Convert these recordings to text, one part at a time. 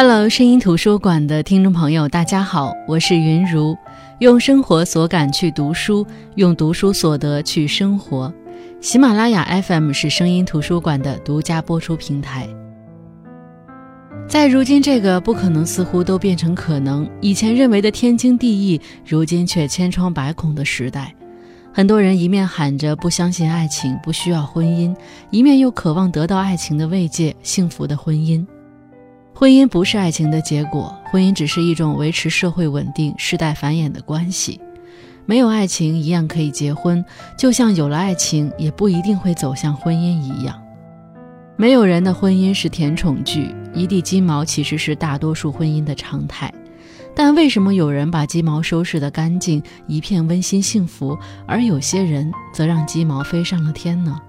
Hello，声音图书馆的听众朋友，大家好，我是云如，用生活所感去读书，用读书所得去生活。喜马拉雅 FM 是声音图书馆的独家播出平台。在如今这个不可能似乎都变成可能，以前认为的天经地义，如今却千疮百孔的时代，很多人一面喊着不相信爱情，不需要婚姻，一面又渴望得到爱情的慰藉，幸福的婚姻。婚姻不是爱情的结果，婚姻只是一种维持社会稳定、世代繁衍的关系。没有爱情一样可以结婚，就像有了爱情也不一定会走向婚姻一样。没有人的婚姻是甜宠剧，一地鸡毛其实是大多数婚姻的常态。但为什么有人把鸡毛收拾得干净，一片温馨幸福，而有些人则让鸡毛飞上了天呢？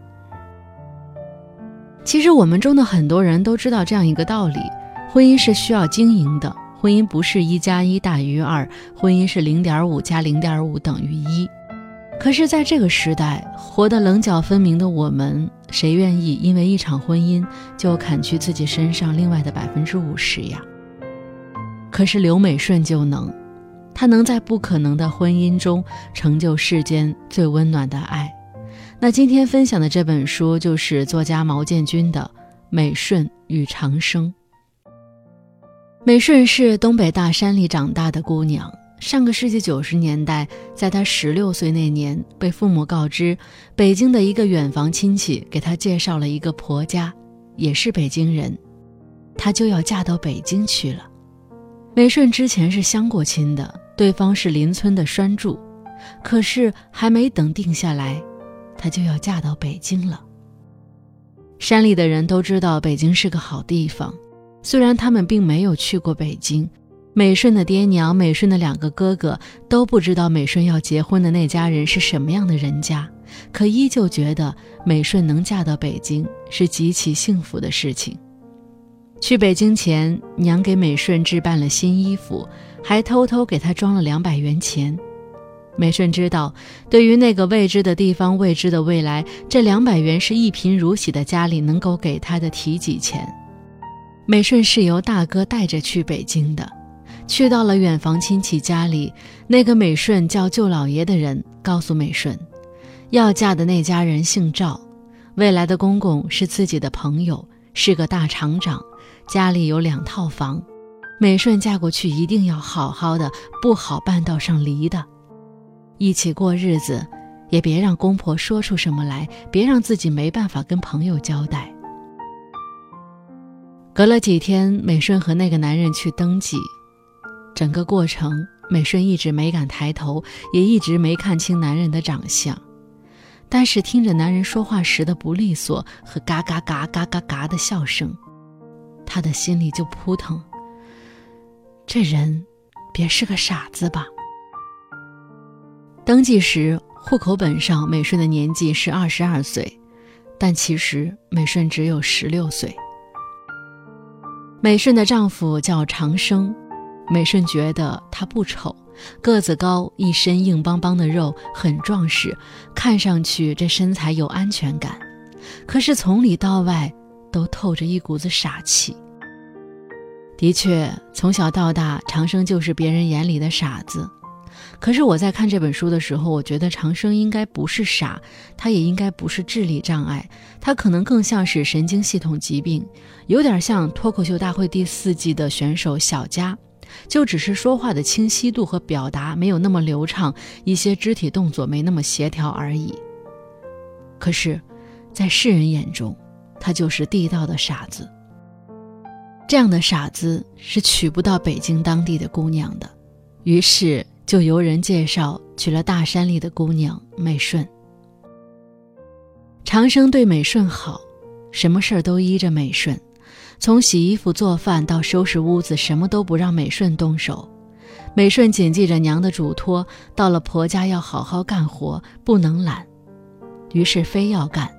其实我们中的很多人都知道这样一个道理。婚姻是需要经营的，婚姻不是一加一大于二，婚姻是零点五加零点五等于一。可是，在这个时代，活得棱角分明的我们，谁愿意因为一场婚姻就砍去自己身上另外的百分之五十呀？可是刘美顺就能，她能在不可能的婚姻中成就世间最温暖的爱。那今天分享的这本书就是作家毛建军的《美顺与长生》。美顺是东北大山里长大的姑娘。上个世纪九十年代，在她十六岁那年，被父母告知，北京的一个远房亲戚给她介绍了一个婆家，也是北京人，她就要嫁到北京去了。美顺之前是相过亲的，对方是邻村的栓柱，可是还没等定下来，她就要嫁到北京了。山里的人都知道北京是个好地方。虽然他们并没有去过北京，美顺的爹娘、美顺的两个哥哥都不知道美顺要结婚的那家人是什么样的人家，可依旧觉得美顺能嫁到北京是极其幸福的事情。去北京前，娘给美顺置办了新衣服，还偷偷给她装了两百元钱。美顺知道，对于那个未知的地方、未知的未来，这两百元是一贫如洗的家里能够给她的提己钱。美顺是由大哥带着去北京的，去到了远房亲戚家里，那个美顺叫舅老爷的人告诉美顺，要嫁的那家人姓赵，未来的公公是自己的朋友，是个大厂长，家里有两套房，美顺嫁过去一定要好好的，不好半道上离的，一起过日子，也别让公婆说出什么来，别让自己没办法跟朋友交代。隔了几天，美顺和那个男人去登记，整个过程，美顺一直没敢抬头，也一直没看清男人的长相。但是听着男人说话时的不利索和嘎嘎嘎嘎嘎嘎的笑声，他的心里就扑腾。这人，别是个傻子吧？登记时，户口本上美顺的年纪是二十二岁，但其实美顺只有十六岁。美顺的丈夫叫长生，美顺觉得他不丑，个子高，一身硬邦邦的肉，很壮实，看上去这身材有安全感。可是从里到外都透着一股子傻气。的确，从小到大，长生就是别人眼里的傻子。可是我在看这本书的时候，我觉得长生应该不是傻，他也应该不是智力障碍，他可能更像是神经系统疾病，有点像脱口秀大会第四季的选手小佳，就只是说话的清晰度和表达没有那么流畅，一些肢体动作没那么协调而已。可是，在世人眼中，他就是地道的傻子。这样的傻子是娶不到北京当地的姑娘的，于是。就由人介绍娶了大山里的姑娘美顺。长生对美顺好，什么事儿都依着美顺，从洗衣服、做饭到收拾屋子，什么都不让美顺动手。美顺谨记着娘的嘱托，到了婆家要好好干活，不能懒。于是非要干，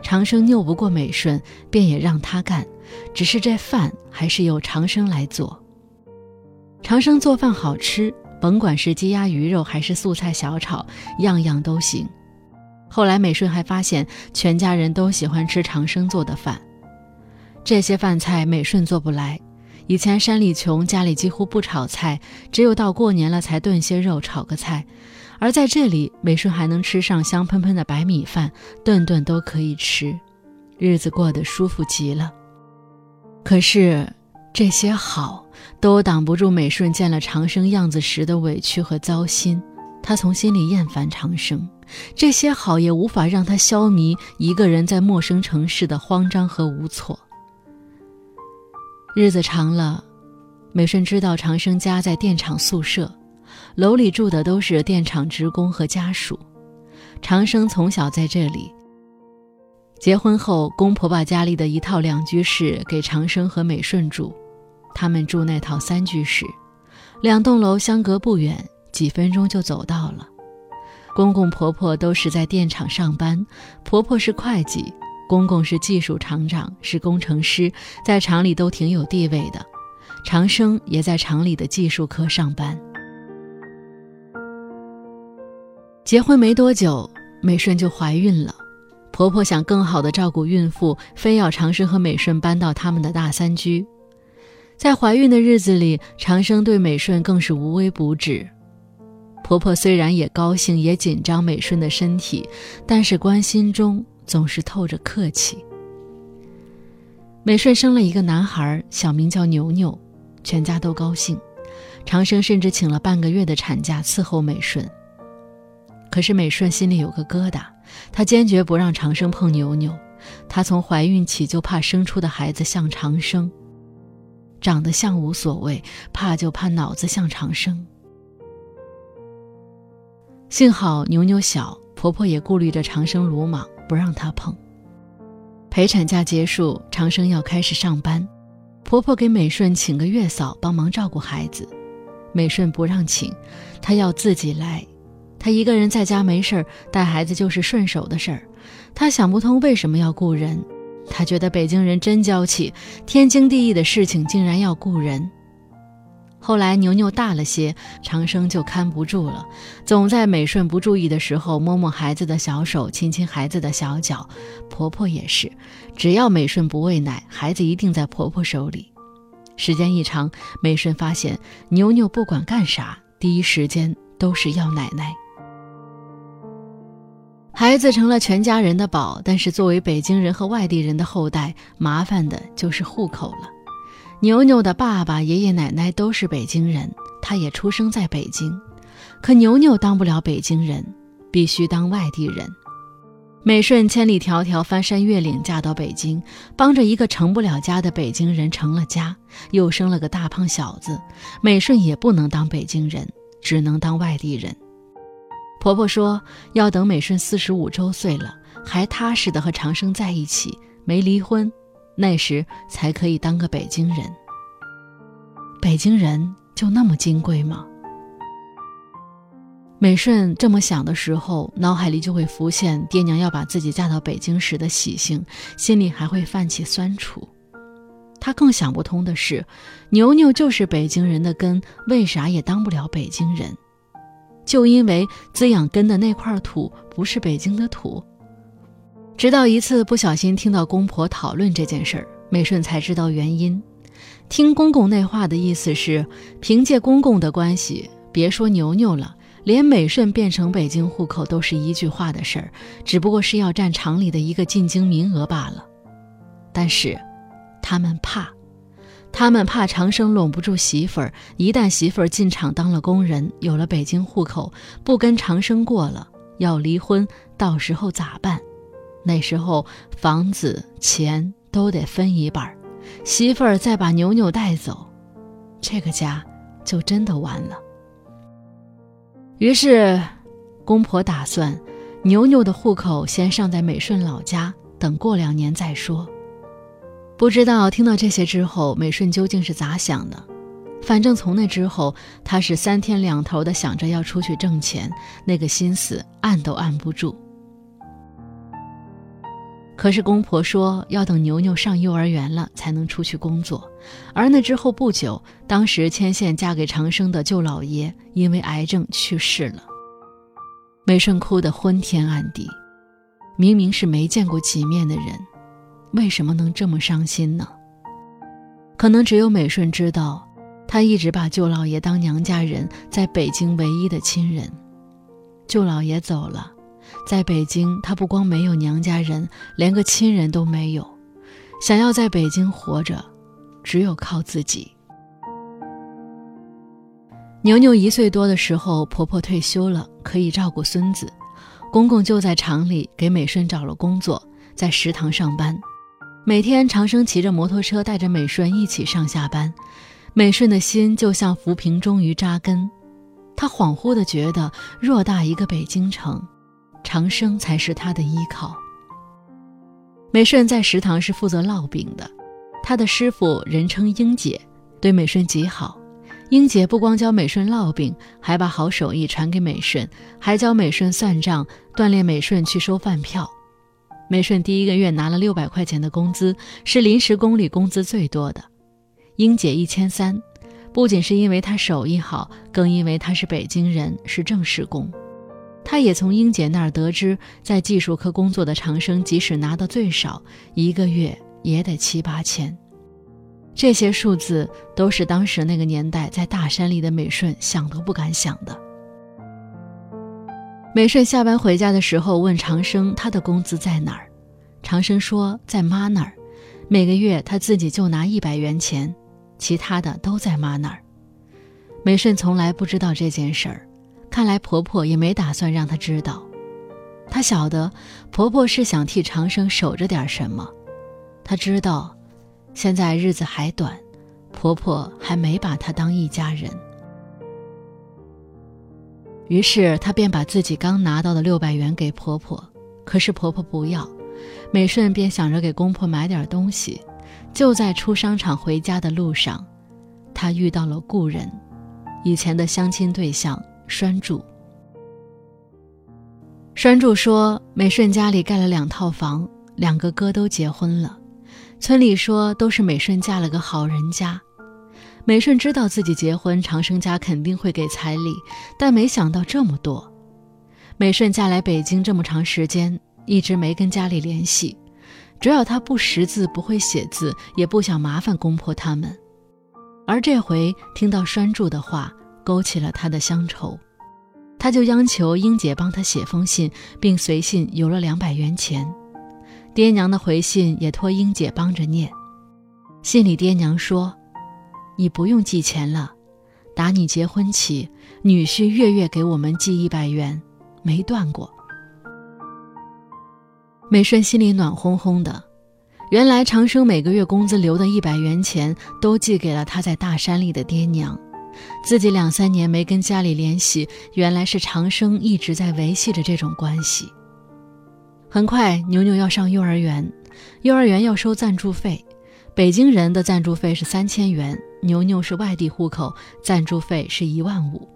长生拗不过美顺，便也让她干，只是这饭还是由长生来做。长生做饭好吃。甭管是鸡鸭鱼肉还是素菜小炒，样样都行。后来美顺还发现，全家人都喜欢吃长生做的饭。这些饭菜美顺做不来，以前山里穷，家里几乎不炒菜，只有到过年了才炖些肉，炒个菜。而在这里，美顺还能吃上香喷喷的白米饭，顿顿都可以吃，日子过得舒服极了。可是，这些好都挡不住美顺见了长生样子时的委屈和糟心。他从心里厌烦长生，这些好也无法让他消弭一个人在陌生城市的慌张和无措。日子长了，美顺知道长生家在电厂宿舍，楼里住的都是电厂职工和家属。长生从小在这里。结婚后，公婆把家里的一套两居室给长生和美顺住，他们住那套三居室，两栋楼相隔不远，几分钟就走到了。公公婆婆都是在电厂上班，婆婆是会计。公公是技术厂长，是工程师，在厂里都挺有地位的。长生也在厂里的技术科上班。结婚没多久，美顺就怀孕了。婆婆想更好的照顾孕妇，非要长生和美顺搬到他们的大三居。在怀孕的日子里，长生对美顺更是无微不至。婆婆虽然也高兴，也紧张美顺的身体，但是关心中。总是透着客气。美顺生了一个男孩，小名叫牛牛，全家都高兴。长生甚至请了半个月的产假伺候美顺。可是美顺心里有个疙瘩，她坚决不让长生碰牛牛。她从怀孕起就怕生出的孩子像长生，长得像无所谓，怕就怕脑子像长生。幸好牛牛小，婆婆也顾虑着长生鲁莽。不让她碰。陪产假结束，长生要开始上班，婆婆给美顺请个月嫂帮忙照顾孩子，美顺不让请，她要自己来。她一个人在家没事儿，带孩子就是顺手的事儿。她想不通为什么要雇人，他觉得北京人真娇气，天经地义的事情竟然要雇人。后来牛牛大了些，长生就看不住了，总在美顺不注意的时候摸摸孩子的小手，亲亲孩子的小脚。婆婆也是，只要美顺不喂奶，孩子一定在婆婆手里。时间一长，美顺发现牛牛不管干啥，第一时间都是要奶奶。孩子成了全家人的宝，但是作为北京人和外地人的后代，麻烦的就是户口了。牛牛的爸爸、爷爷奶奶都是北京人，他也出生在北京。可牛牛当不了北京人，必须当外地人。美顺千里迢迢翻山越岭嫁到北京，帮着一个成不了家的北京人成了家，又生了个大胖小子。美顺也不能当北京人，只能当外地人。婆婆说要等美顺四十五周岁了，还踏实的和长生在一起，没离婚。那时才可以当个北京人。北京人就那么金贵吗？美顺这么想的时候，脑海里就会浮现爹娘要把自己嫁到北京时的喜庆，心里还会泛起酸楚。她更想不通的是，牛牛就是北京人的根，为啥也当不了北京人？就因为滋养根的那块土不是北京的土？直到一次不小心听到公婆讨论这件事儿，美顺才知道原因。听公公那话的意思是，凭借公公的关系，别说牛牛了，连美顺变成北京户口都是一句话的事儿，只不过是要占厂里的一个进京名额罢了。但是，他们怕，他们怕长生拢不住媳妇儿，一旦媳妇儿进厂当了工人，有了北京户口，不跟长生过了，要离婚，到时候咋办？那时候房子钱都得分一半儿媳妇儿再把牛牛带走，这个家就真的完了。于是，公婆打算，牛牛的户口先上在美顺老家，等过两年再说。不知道听到这些之后，美顺究竟是咋想的？反正从那之后，他是三天两头的想着要出去挣钱，那个心思按都按不住。可是公婆说要等牛牛上幼儿园了才能出去工作，而那之后不久，当时牵线嫁给长生的舅老爷因为癌症去世了。美顺哭得昏天暗地，明明是没见过几面的人，为什么能这么伤心呢？可能只有美顺知道，他一直把舅老爷当娘家人，在北京唯一的亲人。舅老爷走了，在北京，他不光没有娘家人，连个亲人都没有。想要在北京活着，只有靠自己。牛牛一岁多的时候，婆婆退休了，可以照顾孙子。公公就在厂里给美顺找了工作，在食堂上班。每天长生骑着摩托车带着美顺一起上下班，美顺的心就像浮萍终于扎根。她恍惚地觉得，偌大一个北京城，长生才是他的依靠。美顺在食堂是负责烙饼的，他的师傅人称英姐，对美顺极好。英姐不光教美顺烙饼，还把好手艺传给美顺，还教美顺算账，锻炼美顺去收饭票。美顺第一个月拿了六百块钱的工资，是临时工里工资最多的。英姐一千三，不仅是因为她手艺好，更因为她是北京人，是正式工。她也从英姐那儿得知，在技术科工作的长生，即使拿到最少，一个月也得七八千。这些数字都是当时那个年代在大山里的美顺想都不敢想的。美顺下班回家的时候问长生他的工资在哪儿，长生说在妈那儿，每个月他自己就拿一百元钱，其他的都在妈那儿。美顺从来不知道这件事儿，看来婆婆也没打算让她知道。她晓得婆婆是想替长生守着点什么，她知道。现在日子还短，婆婆还没把她当一家人。于是她便把自己刚拿到的六百元给婆婆，可是婆婆不要。美顺便想着给公婆买点东西。就在出商场回家的路上，她遇到了故人，以前的相亲对象栓柱。栓柱说：“美顺家里盖了两套房，两个哥都结婚了。”村里说都是美顺嫁了个好人家，美顺知道自己结婚，长生家肯定会给彩礼，但没想到这么多。美顺嫁来北京这么长时间，一直没跟家里联系，主要她不识字，不会写字，也不想麻烦公婆他们。而这回听到栓柱的话，勾起了他的乡愁，他就央求英姐帮他写封信，并随信邮了两百元钱。爹娘的回信也托英姐帮着念，信里爹娘说：“你不用寄钱了，打你结婚起，女婿月月给我们寄一百元，没断过。”美顺心里暖烘烘的，原来长生每个月工资留的一百元钱都寄给了他在大山里的爹娘，自己两三年没跟家里联系，原来是长生一直在维系着这种关系。很快，牛牛要上幼儿园，幼儿园要收赞助费。北京人的赞助费是三千元，牛牛是外地户口，赞助费是一万五。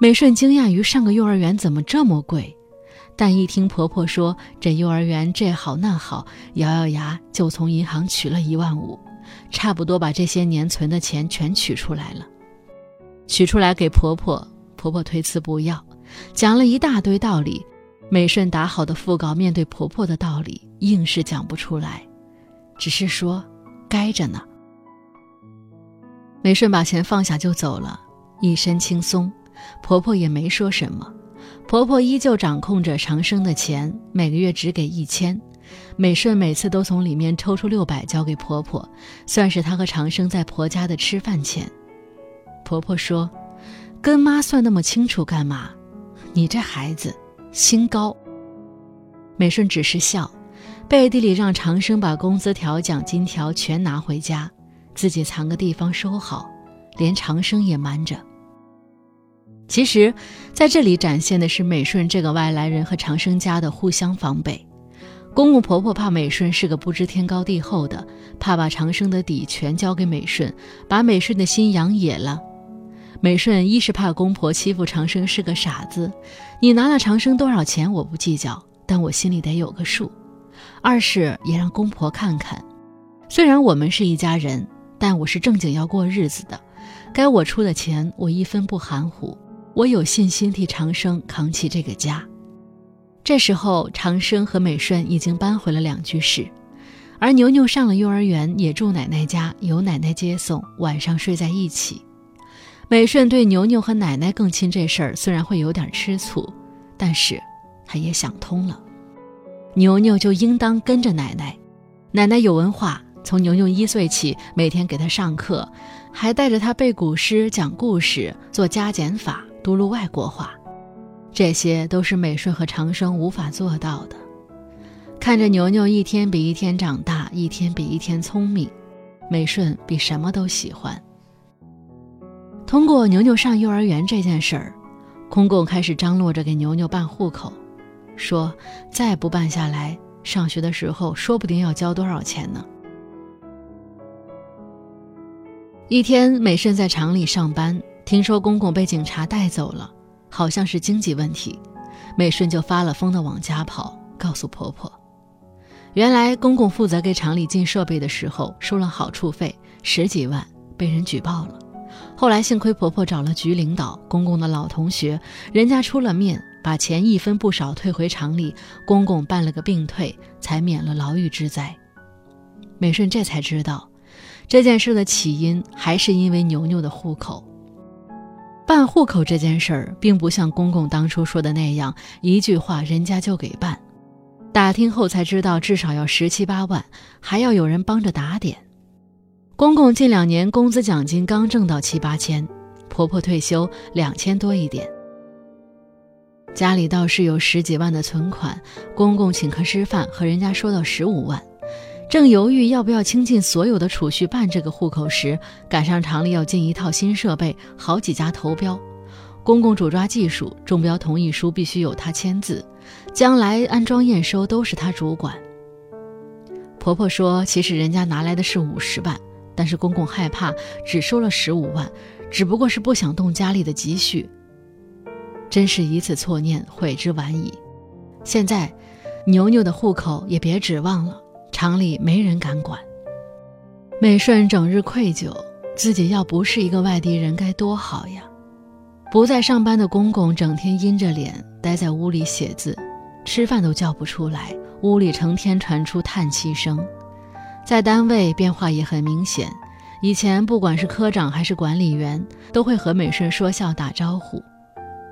美顺惊讶于上个幼儿园怎么这么贵，但一听婆婆说这幼儿园这好那好，咬咬牙就从银行取了一万五，差不多把这些年存的钱全取出来了。取出来给婆婆，婆婆推辞不要，讲了一大堆道理。美顺打好的讣告，面对婆婆的道理，硬是讲不出来，只是说该着呢。美顺把钱放下就走了，一身轻松，婆婆也没说什么。婆婆依旧掌控着长生的钱，每个月只给一千，美顺每次都从里面抽出六百交给婆婆，算是她和长生在婆家的吃饭钱。婆婆说：“跟妈算那么清楚干嘛？你这孩子。”心高，美顺只是笑，背地里让长生把工资条、奖金条全拿回家，自己藏个地方收好，连长生也瞒着。其实，在这里展现的是美顺这个外来人和长生家的互相防备。公公婆婆怕美顺是个不知天高地厚的，怕把长生的底全交给美顺，把美顺的心养野了。美顺一是怕公婆欺负长生是个傻子，你拿了长生多少钱我不计较，但我心里得有个数；二是也让公婆看看，虽然我们是一家人，但我是正经要过日子的，该我出的钱我一分不含糊，我有信心替长生扛起这个家。这时候长生和美顺已经搬回了两居室，而牛牛上了幼儿园，也住奶奶家，由奶奶接送，晚上睡在一起。美顺对牛牛和奶奶更亲这事儿虽然会有点吃醋，但是他也想通了，牛牛就应当跟着奶奶。奶奶有文化，从牛牛一岁起，每天给他上课，还带着他背古诗、讲故事、做加减法、读录外国话，这些都是美顺和长生无法做到的。看着牛牛一天比一天长大，一天比一天聪明，美顺比什么都喜欢。通过牛牛上幼儿园这件事儿，公公开始张罗着给牛牛办户口，说再不办下来，上学的时候说不定要交多少钱呢。一天，美顺在厂里上班，听说公公被警察带走了，好像是经济问题，美顺就发了疯的往家跑，告诉婆婆。原来公公负责给厂里进设备的时候收了好处费十几万，被人举报了。后来幸亏婆婆找了局领导，公公的老同学，人家出了面，把钱一分不少退回厂里，公公办了个病退，才免了牢狱之灾。美顺这才知道，这件事的起因还是因为牛牛的户口。办户口这件事儿，并不像公公当初说的那样，一句话人家就给办。打听后才知道，至少要十七八万，还要有人帮着打点。公公近两年工资奖金刚挣到七八千，婆婆退休两千多一点，家里倒是有十几万的存款。公公请客吃饭和人家说到十五万，正犹豫要不要倾尽所有的储蓄办这个户口时，赶上厂里要进一套新设备，好几家投标，公公主抓技术，中标同意书必须有他签字，将来安装验收都是他主管。婆婆说，其实人家拿来的是五十万。但是公公害怕，只收了十五万，只不过是不想动家里的积蓄。真是一次错念，悔之晚矣。现在，牛牛的户口也别指望了，厂里没人敢管。美顺整日愧疚，自己要不是一个外地人该多好呀！不在上班的公公整天阴着脸待在屋里写字，吃饭都叫不出来，屋里成天传出叹气声。在单位变化也很明显，以前不管是科长还是管理员，都会和美顺说笑打招呼，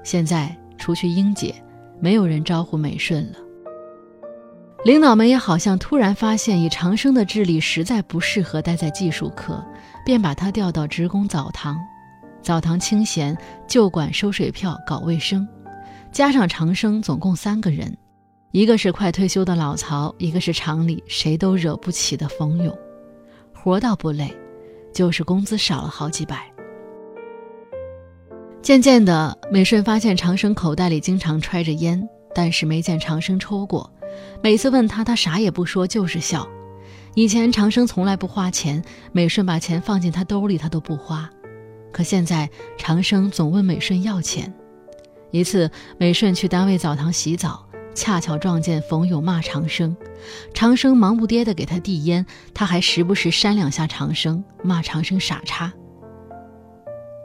现在除去英姐，没有人招呼美顺了。领导们也好像突然发现，以长生的智力实在不适合待在技术科，便把他调到职工澡堂。澡堂清闲，就管收水票、搞卫生，加上长生，总共三个人。一个是快退休的老曹，一个是厂里谁都惹不起的冯勇，活倒不累，就是工资少了好几百。渐渐的，美顺发现长生口袋里经常揣着烟，但是没见长生抽过。每次问他，他啥也不说，就是笑。以前长生从来不花钱，美顺把钱放进他兜里，他都不花。可现在长生总问美顺要钱。一次，美顺去单位澡堂洗澡。恰巧撞见冯勇骂长生，长生忙不迭地给他递烟，他还时不时扇两下长生，骂长生傻叉。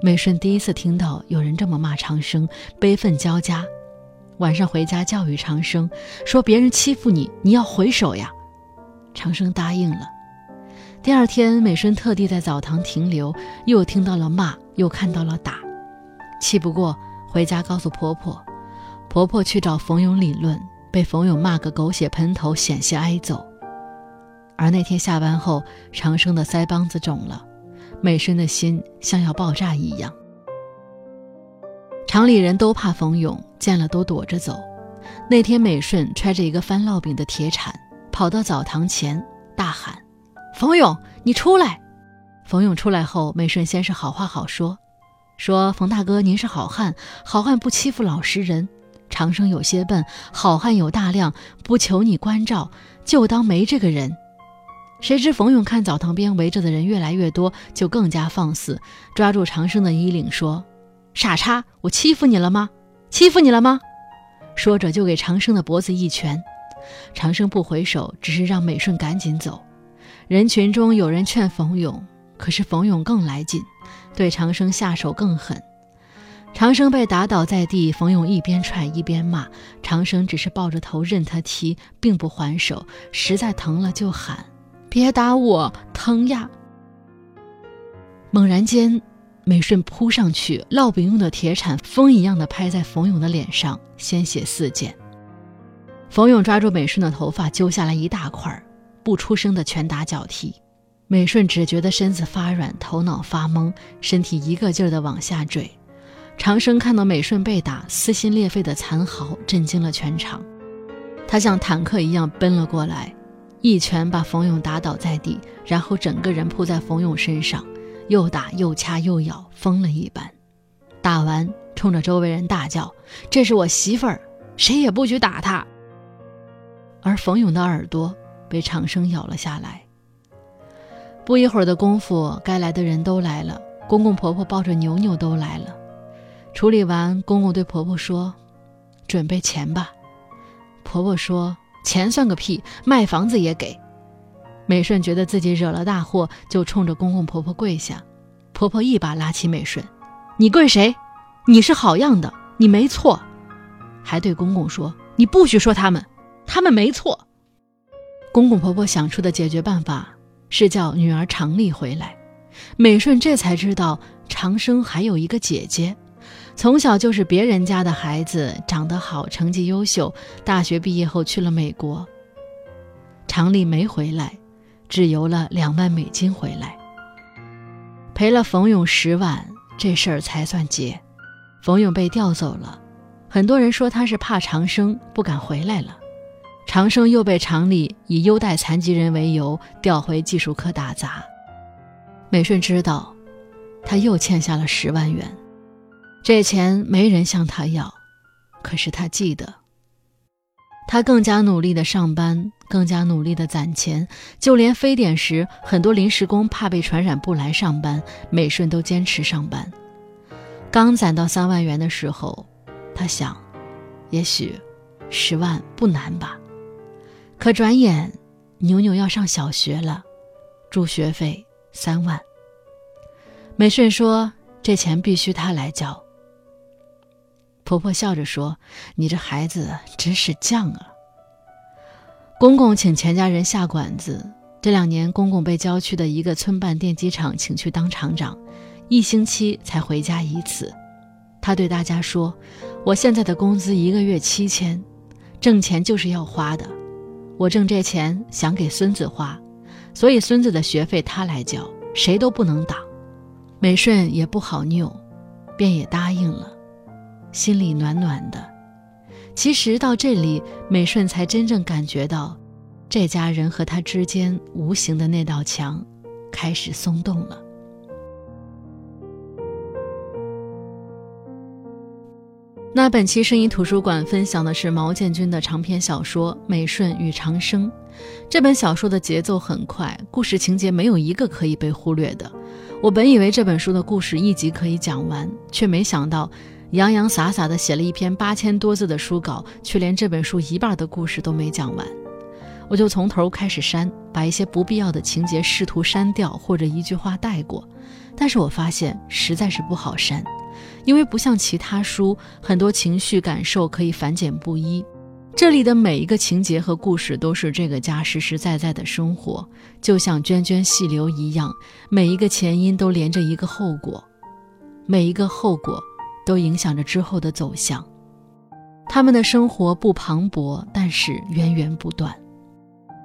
美顺第一次听到有人这么骂长生，悲愤交加。晚上回家教育长生，说别人欺负你，你要回手呀。长生答应了。第二天，美顺特地在澡堂停留，又听到了骂，又看到了打，气不过，回家告诉婆婆。婆婆去找冯勇理论，被冯勇骂个狗血喷头，险些挨揍。而那天下班后，长生的腮帮子肿了，美顺的心像要爆炸一样。厂里人都怕冯勇，见了都躲着走。那天，美顺揣着一个翻烙饼的铁铲，跑到澡堂前，大喊：“冯勇，你出来！”冯勇出来后，美顺先是好话好说，说：“冯大哥，您是好汉，好汉不欺负老实人。”长生有些笨，好汉有大量，不求你关照，就当没这个人。谁知冯勇看澡堂边围着的人越来越多，就更加放肆，抓住长生的衣领说：“傻叉，我欺负你了吗？欺负你了吗？”说着就给长生的脖子一拳。长生不回手，只是让美顺赶紧走。人群中有人劝冯勇，可是冯勇更来劲，对长生下手更狠。长生被打倒在地，冯勇一边踹一边骂，长生只是抱着头任他踢，并不还手。实在疼了就喊：“别打我，疼呀！猛然间，美顺扑上去，烙饼用的铁铲风一样的拍在冯勇的脸上，鲜血四溅。冯勇抓住美顺的头发，揪下来一大块，不出声的拳打脚踢。美顺只觉得身子发软，头脑发懵，身体一个劲儿的往下坠。长生看到美顺被打，撕心裂肺的惨嚎震惊了全场。他像坦克一样奔了过来，一拳把冯勇打倒在地，然后整个人扑在冯勇身上，又打又掐又咬，疯了一般。打完，冲着周围人大叫：“这是我媳妇儿，谁也不许打她！”而冯勇的耳朵被长生咬了下来。不一会儿的功夫，该来的人都来了，公公婆婆抱着牛牛都来了。处理完，公公对婆婆说：“准备钱吧。”婆婆说：“钱算个屁，卖房子也给。”美顺觉得自己惹了大祸，就冲着公公婆婆跪下。婆婆一把拉起美顺：“你跪谁？你是好样的，你没错。”还对公公说：“你不许说他们。”他们没错。公公婆婆想出的解决办法是叫女儿常丽回来。美顺这才知道长生还有一个姐姐，从小就是别人家的孩子，长得好，成绩优秀，大学毕业后去了美国。常丽没回来，只邮了两万美金回来，赔了冯勇十万，这事儿才算结。冯勇被调走了，很多人说他是怕长生，不敢回来了。长生又被厂里以优待残疾人为由调回技术科打杂。美顺知道，他又欠下了十万元，这钱没人向他要，可是他记得。他更加努力的上班，更加努力的攒钱，就连非典时，很多临时工怕被传染不来上班，美顺都坚持上班。刚攒到三万元的时候，他想，也许十万不难吧。可转眼，牛牛要上小学了，住学费三万。美顺说：“这钱必须他来交。”婆婆笑着说：“你这孩子真是犟啊。”公公请全家人下馆子。这两年，公公被郊区的一个村办电机厂请去当厂长，一星期才回家一次。他对大家说：“我现在的工资一个月七千，挣钱就是要花的。”我挣这钱想给孙子花，所以孙子的学费他来交，谁都不能挡。美顺也不好拗，便也答应了，心里暖暖的。其实到这里，美顺才真正感觉到，这家人和他之间无形的那道墙开始松动了。那本期声音图书馆分享的是毛建军的长篇小说《美顺与长生》。这本小说的节奏很快，故事情节没有一个可以被忽略的。我本以为这本书的故事一集可以讲完，却没想到洋洋洒洒的写了一篇八千多字的书稿，却连这本书一半的故事都没讲完。我就从头开始删，把一些不必要的情节试图删掉，或者一句话带过，但是我发现实在是不好删。因为不像其他书，很多情绪感受可以繁简不一。这里的每一个情节和故事都是这个家实实在在的生活，就像涓涓细流一样，每一个前因都连着一个后果，每一个后果都影响着之后的走向。他们的生活不磅礴，但是源源不断。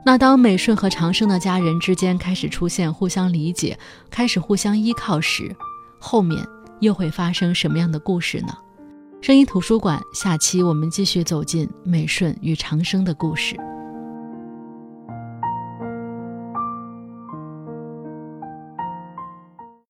那当美顺和长生的家人之间开始出现互相理解、开始互相依靠时，后面。又会发生什么样的故事呢？声音图书馆，下期我们继续走进美顺与长生的故事。